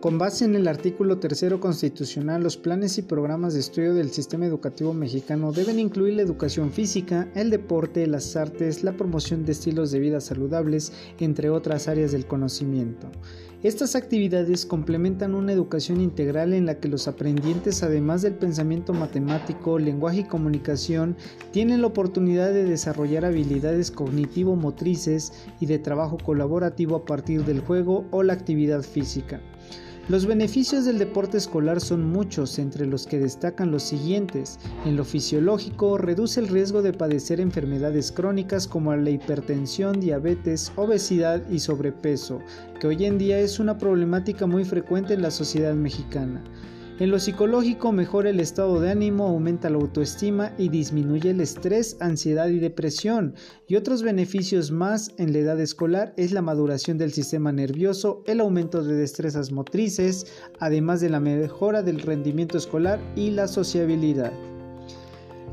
Con base en el artículo tercero constitucional, los planes y programas de estudio del sistema educativo mexicano deben incluir la educación física, el deporte, las artes, la promoción de estilos de vida saludables, entre otras áreas del conocimiento. Estas actividades complementan una educación integral en la que los aprendientes, además del pensamiento matemático, lenguaje y comunicación, tienen la oportunidad de desarrollar habilidades cognitivo-motrices y de trabajo colaborativo a partir del juego o la actividad física. Los beneficios del deporte escolar son muchos, entre los que destacan los siguientes. En lo fisiológico, reduce el riesgo de padecer enfermedades crónicas como la hipertensión, diabetes, obesidad y sobrepeso, que hoy en día es una problemática muy frecuente en la sociedad mexicana. En lo psicológico mejora el estado de ánimo, aumenta la autoestima y disminuye el estrés, ansiedad y depresión. Y otros beneficios más en la edad escolar es la maduración del sistema nervioso, el aumento de destrezas motrices, además de la mejora del rendimiento escolar y la sociabilidad.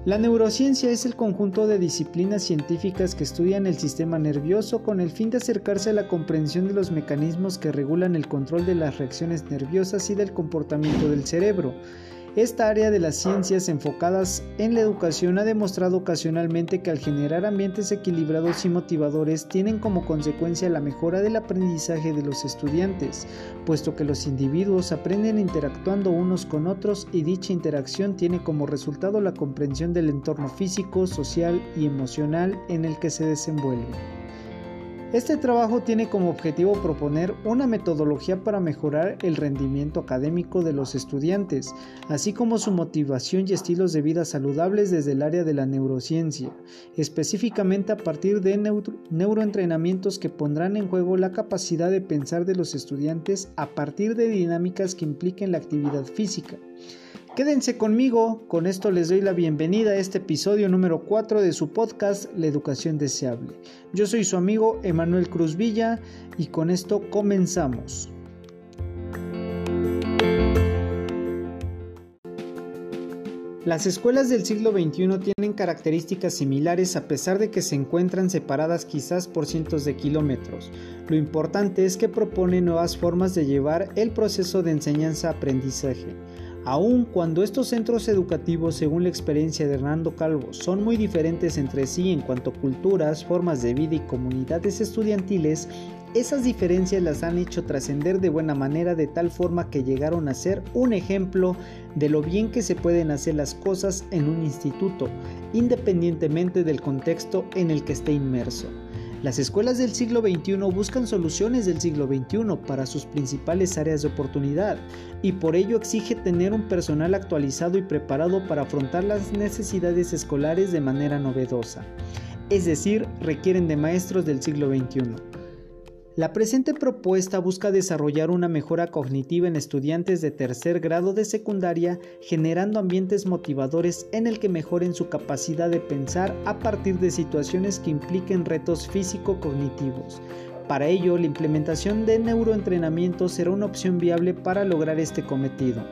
La neurociencia es el conjunto de disciplinas científicas que estudian el sistema nervioso con el fin de acercarse a la comprensión de los mecanismos que regulan el control de las reacciones nerviosas y del comportamiento del cerebro. Esta área de las ciencias enfocadas en la educación ha demostrado ocasionalmente que al generar ambientes equilibrados y motivadores tienen como consecuencia la mejora del aprendizaje de los estudiantes, puesto que los individuos aprenden interactuando unos con otros y dicha interacción tiene como resultado la comprensión del entorno físico, social y emocional en el que se desenvuelve. Este trabajo tiene como objetivo proponer una metodología para mejorar el rendimiento académico de los estudiantes, así como su motivación y estilos de vida saludables desde el área de la neurociencia, específicamente a partir de neuroentrenamientos que pondrán en juego la capacidad de pensar de los estudiantes a partir de dinámicas que impliquen la actividad física. Quédense conmigo, con esto les doy la bienvenida a este episodio número 4 de su podcast La Educación Deseable. Yo soy su amigo Emanuel Cruz Villa y con esto comenzamos. Las escuelas del siglo XXI tienen características similares a pesar de que se encuentran separadas quizás por cientos de kilómetros. Lo importante es que proponen nuevas formas de llevar el proceso de enseñanza-aprendizaje. Aun cuando estos centros educativos, según la experiencia de Hernando Calvo, son muy diferentes entre sí en cuanto a culturas, formas de vida y comunidades estudiantiles, esas diferencias las han hecho trascender de buena manera de tal forma que llegaron a ser un ejemplo de lo bien que se pueden hacer las cosas en un instituto, independientemente del contexto en el que esté inmerso. Las escuelas del siglo XXI buscan soluciones del siglo XXI para sus principales áreas de oportunidad y por ello exige tener un personal actualizado y preparado para afrontar las necesidades escolares de manera novedosa. Es decir, requieren de maestros del siglo XXI. La presente propuesta busca desarrollar una mejora cognitiva en estudiantes de tercer grado de secundaria, generando ambientes motivadores en el que mejoren su capacidad de pensar a partir de situaciones que impliquen retos físico-cognitivos. Para ello, la implementación de neuroentrenamiento será una opción viable para lograr este cometido.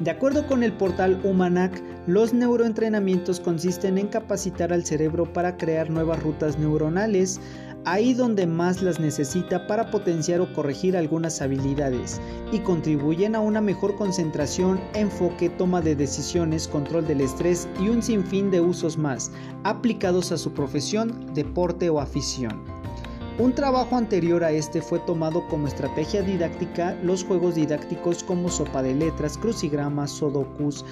De acuerdo con el portal Humanac, los neuroentrenamientos consisten en capacitar al cerebro para crear nuevas rutas neuronales, ahí donde más las necesita para potenciar o corregir algunas habilidades y contribuyen a una mejor concentración, enfoque, toma de decisiones, control del estrés y un sinfín de usos más aplicados a su profesión, deporte o afición. Un trabajo anterior a este fue tomado como estrategia didáctica los juegos didácticos como sopa de letras, crucigramas, sudokus,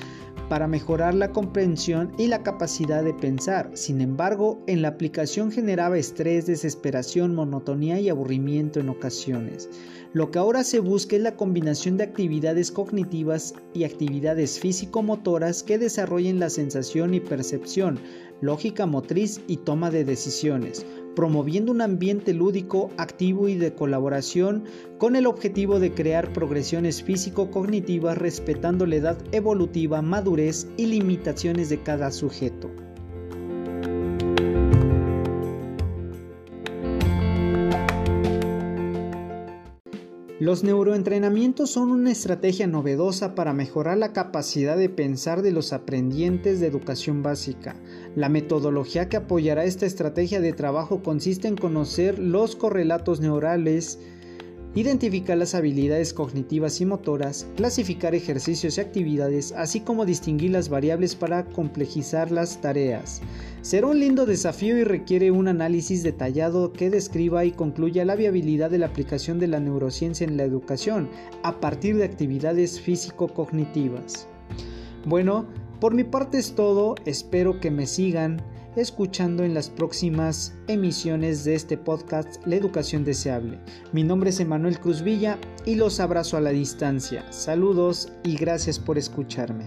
para mejorar la comprensión y la capacidad de pensar. Sin embargo, en la aplicación generaba estrés, desesperación, monotonía y aburrimiento en ocasiones. Lo que ahora se busca es la combinación de actividades cognitivas y actividades físico-motoras que desarrollen la sensación y percepción, lógica motriz y toma de decisiones, promoviendo un ambiente lúdico, activo y de colaboración con el objetivo de crear progresiones físico-cognitivas respetando la edad evolutiva, madurez y limitaciones de cada sujeto. Los neuroentrenamientos son una estrategia novedosa para mejorar la capacidad de pensar de los aprendientes de educación básica. La metodología que apoyará esta estrategia de trabajo consiste en conocer los correlatos neurales identificar las habilidades cognitivas y motoras, clasificar ejercicios y actividades, así como distinguir las variables para complejizar las tareas. Será un lindo desafío y requiere un análisis detallado que describa y concluya la viabilidad de la aplicación de la neurociencia en la educación a partir de actividades físico-cognitivas. Bueno, por mi parte es todo, espero que me sigan escuchando en las próximas emisiones de este podcast La Educación Deseable. Mi nombre es Emanuel Cruz Villa y los abrazo a la distancia. Saludos y gracias por escucharme.